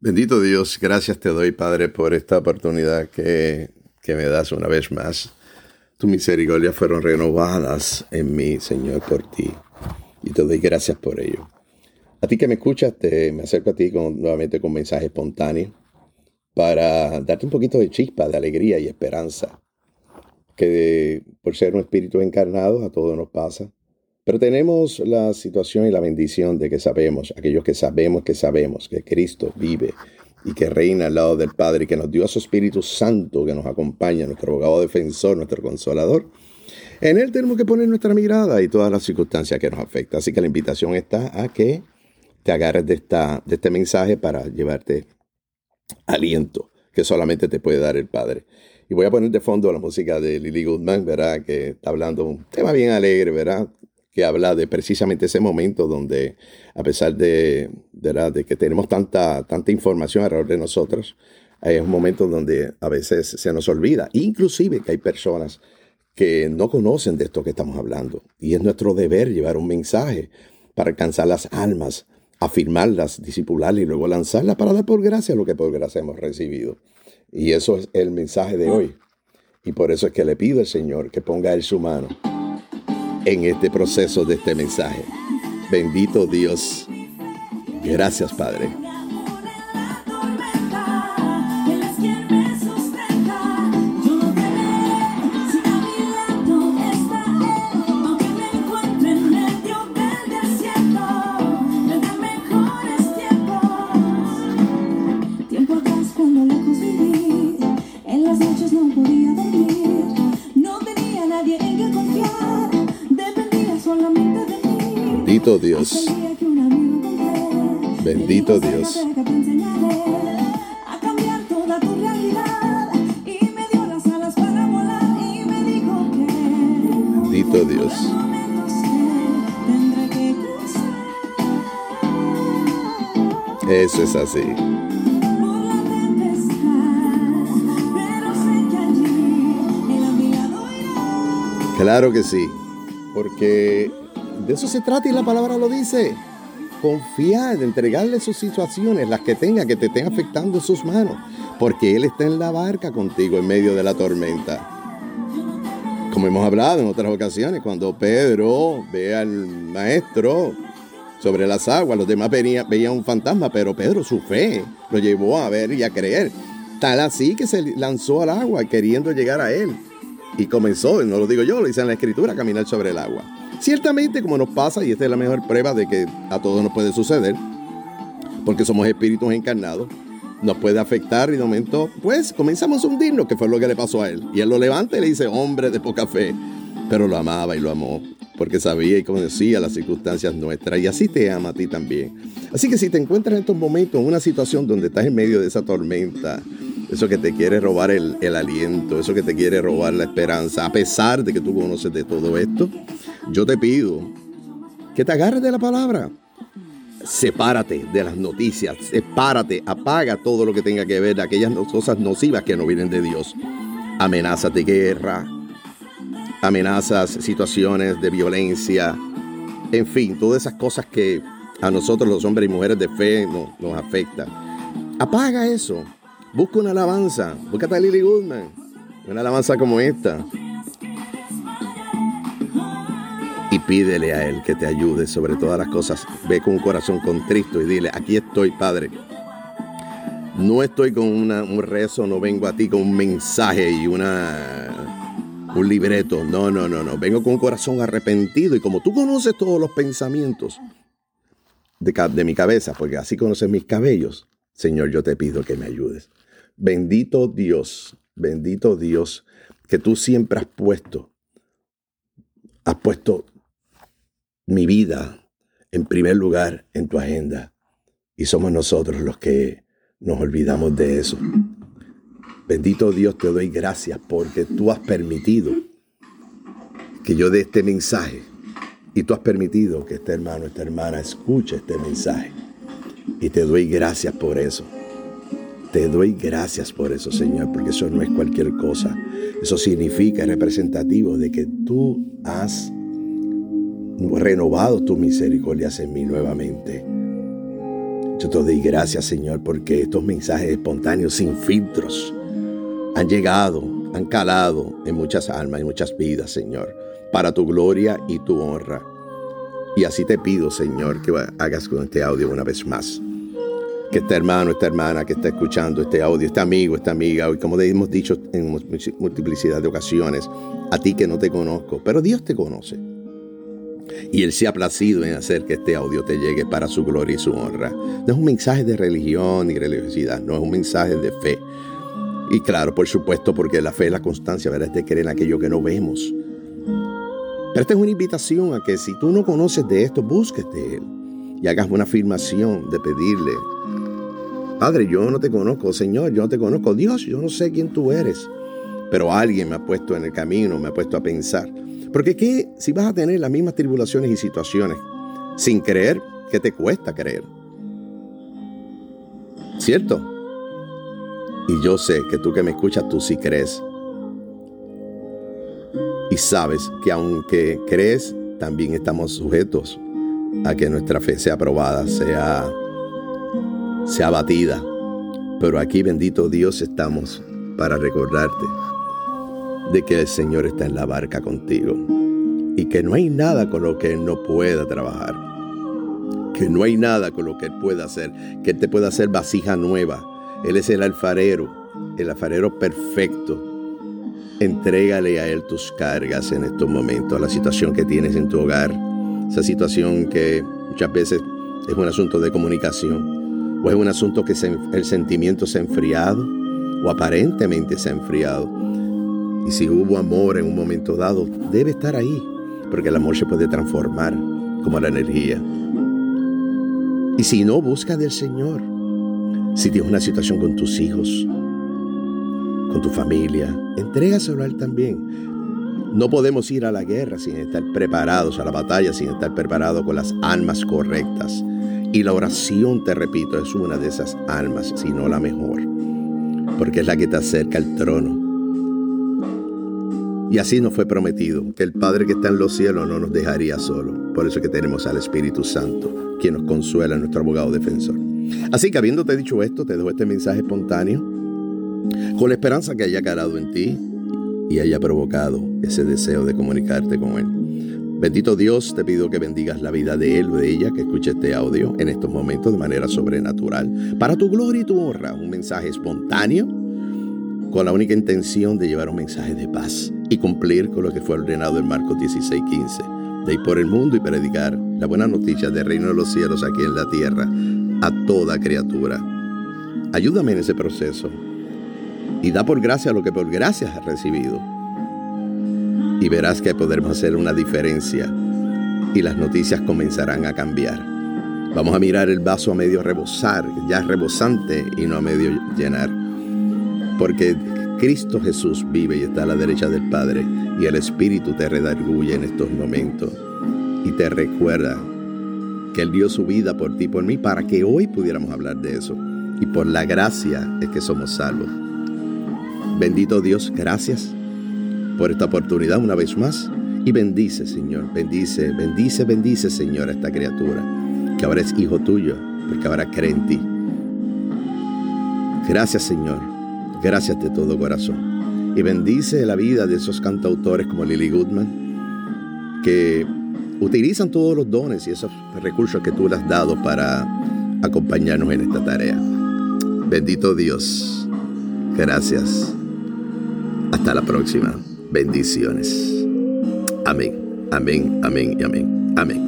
Bendito Dios, gracias te doy, Padre, por esta oportunidad que, que me das una vez más. Tu misericordia fueron renovadas en mí, Señor, por ti. Y te doy gracias por ello. A ti que me escuchas, te, me acerco a ti con, nuevamente con mensaje espontáneo para darte un poquito de chispa, de alegría y esperanza. Que por ser un espíritu encarnado a todo nos pasa. Pero tenemos la situación y la bendición de que sabemos, aquellos que sabemos que sabemos que Cristo vive y que reina al lado del Padre y que nos dio a su Espíritu Santo que nos acompaña, nuestro abogado defensor, nuestro consolador. En Él tenemos que poner nuestra mirada y todas las circunstancias que nos afectan. Así que la invitación está a que te agarres de, esta, de este mensaje para llevarte aliento que solamente te puede dar el Padre. Y voy a poner de fondo la música de Lily Goodman, ¿verdad? Que está hablando un tema bien alegre, ¿verdad? Que habla de precisamente ese momento donde, a pesar de, que tenemos tanta, tanta información alrededor de nosotros, hay un momento donde a veces se nos olvida, inclusive que hay personas que no conocen de esto que estamos hablando. Y es nuestro deber llevar un mensaje para alcanzar las almas, afirmarlas, disipularlas y luego lanzarlas para dar por gracia lo que por gracia hemos recibido. Y eso es el mensaje de hoy. Y por eso es que le pido al Señor que ponga en su mano en este proceso de este mensaje. Bendito Dios. Gracias, Padre. Bendito Dios. Bendito Dios. Bendito Dios. Eso es así. Claro que sí, porque de eso se trata y la palabra lo dice. Confiar, entregarle sus situaciones, las que tenga, que te estén afectando en sus manos. Porque Él está en la barca contigo en medio de la tormenta. Como hemos hablado en otras ocasiones, cuando Pedro ve al maestro sobre las aguas, los demás veían un fantasma, pero Pedro su fe lo llevó a ver y a creer. Tal así que se lanzó al agua queriendo llegar a él. Y comenzó, no lo digo yo, lo dice en la escritura, a caminar sobre el agua. Ciertamente, como nos pasa, y esta es la mejor prueba de que a todos nos puede suceder, porque somos espíritus encarnados, nos puede afectar y de momento, pues comenzamos a hundirnos, que fue lo que le pasó a él. Y él lo levanta y le dice, hombre de poca fe, pero lo amaba y lo amó, porque sabía y conocía las circunstancias nuestras, y así te ama a ti también. Así que si te encuentras en estos momentos en una situación donde estás en medio de esa tormenta, eso que te quiere robar el, aliento, eso que te quiere robar la esperanza, a pesar de que tú conoces de todo esto, yo te pido que te agarres de la palabra. Sepárate de las noticias, sepárate, apaga todo lo que tenga que ver aquellas cosas nocivas que no vienen de Dios. Amenazas de guerra, amenazas, situaciones de violencia, en fin, todas esas cosas que a nosotros los hombres y mujeres de fe nos, nos afectan. Apaga eso. Busca una alabanza. Búscate a Lily Goodman. Una alabanza como esta. y pídele a Él que te ayude sobre todas las cosas. Ve con un corazón contristo y dile, aquí estoy, Padre. No estoy con un rezo, no vengo a ti con un mensaje y una, un libreto. No, no, no, no. Vengo con un corazón arrepentido y como tú conoces todos los pensamientos de, de mi cabeza, porque así conoces mis cabellos, Señor, yo te pido que me ayudes. Bendito Dios, bendito Dios, que tú siempre has puesto, has puesto mi vida en primer lugar en tu agenda. Y somos nosotros los que nos olvidamos de eso. Bendito Dios, te doy gracias porque tú has permitido que yo dé este mensaje. Y tú has permitido que este hermano, esta hermana escuche este mensaje. Y te doy gracias por eso. Te doy gracias por eso, Señor, porque eso no es cualquier cosa. Eso significa, es representativo de que tú has renovado tu misericordia en mí nuevamente. Yo te doy gracias, Señor, porque estos mensajes espontáneos sin filtros han llegado, han calado en muchas almas, y muchas vidas, Señor, para tu gloria y tu honra. Y así te pido, Señor, que hagas con este audio una vez más. Que este hermano, esta hermana que está escuchando este audio, este amigo, esta amiga, y como hemos dicho en multiplicidad de ocasiones, a ti que no te conozco, pero Dios te conoce. Y Él se ha placido en hacer que este audio te llegue para su gloria y su honra. No es un mensaje de religión ni religiosidad, no es un mensaje de fe. Y claro, por supuesto, porque la fe es la constancia, ¿verdad? Es de creer en aquello que no vemos. Pero esta es una invitación a que si tú no conoces de esto, busques de Él y hagas una afirmación de pedirle, Padre, yo no te conozco, Señor, yo no te conozco, Dios, yo no sé quién tú eres, pero alguien me ha puesto en el camino, me ha puesto a pensar. Porque ¿qué, si vas a tener las mismas tribulaciones y situaciones sin creer, ¿qué te cuesta creer? ¿Cierto? Y yo sé que tú que me escuchas, tú sí crees. Y sabes que aunque crees, también estamos sujetos a que nuestra fe sea probada, sea, sea batida. Pero aquí, bendito Dios, estamos para recordarte de que el Señor está en la barca contigo y que no hay nada con lo que Él no pueda trabajar, que no hay nada con lo que Él pueda hacer, que Él te pueda hacer vasija nueva. Él es el alfarero, el alfarero perfecto. Entrégale a Él tus cargas en estos momentos, la situación que tienes en tu hogar, esa situación que muchas veces es un asunto de comunicación, o es un asunto que el sentimiento se ha enfriado, o aparentemente se ha enfriado. Y si hubo amor en un momento dado, debe estar ahí, porque el amor se puede transformar como la energía. Y si no, busca del Señor. Si tienes una situación con tus hijos, con tu familia, entrégaselo a Él también. No podemos ir a la guerra sin estar preparados, a la batalla sin estar preparados con las almas correctas. Y la oración, te repito, es una de esas almas, si no la mejor, porque es la que te acerca al trono y así nos fue prometido, que el Padre que está en los cielos no nos dejaría solo. Por eso que tenemos al Espíritu Santo, quien nos consuela, nuestro abogado defensor. Así que habiéndote dicho esto, te dejo este mensaje espontáneo, con la esperanza que haya calado en ti y haya provocado ese deseo de comunicarte con Él. Bendito Dios, te pido que bendigas la vida de él o de ella que escuche este audio en estos momentos de manera sobrenatural. Para tu gloria y tu honra, un mensaje espontáneo con la única intención de llevar un mensaje de paz y cumplir con lo que fue ordenado en Marcos 16:15, de ir por el mundo y predicar la buena noticia del reino de los cielos aquí en la tierra a toda criatura. Ayúdame en ese proceso y da por gracia lo que por gracia has recibido. Y verás que podremos hacer una diferencia y las noticias comenzarán a cambiar. Vamos a mirar el vaso a medio rebosar, ya rebosante y no a medio llenar. Porque Cristo Jesús vive y está a la derecha del Padre y el Espíritu te redarguye en estos momentos y te recuerda que Él dio su vida por ti por mí para que hoy pudiéramos hablar de eso. Y por la gracia es que somos salvos. Bendito Dios, gracias por esta oportunidad una vez más. Y bendice, Señor, bendice, bendice, bendice, Señor, a esta criatura, que ahora es hijo tuyo, porque ahora cree en ti. Gracias, Señor, Gracias de todo corazón. Y bendice la vida de esos cantautores como Lily Goodman, que utilizan todos los dones y esos recursos que tú le has dado para acompañarnos en esta tarea. Bendito Dios. Gracias. Hasta la próxima. Bendiciones. Amén. Amén. Amén y amén. Amén.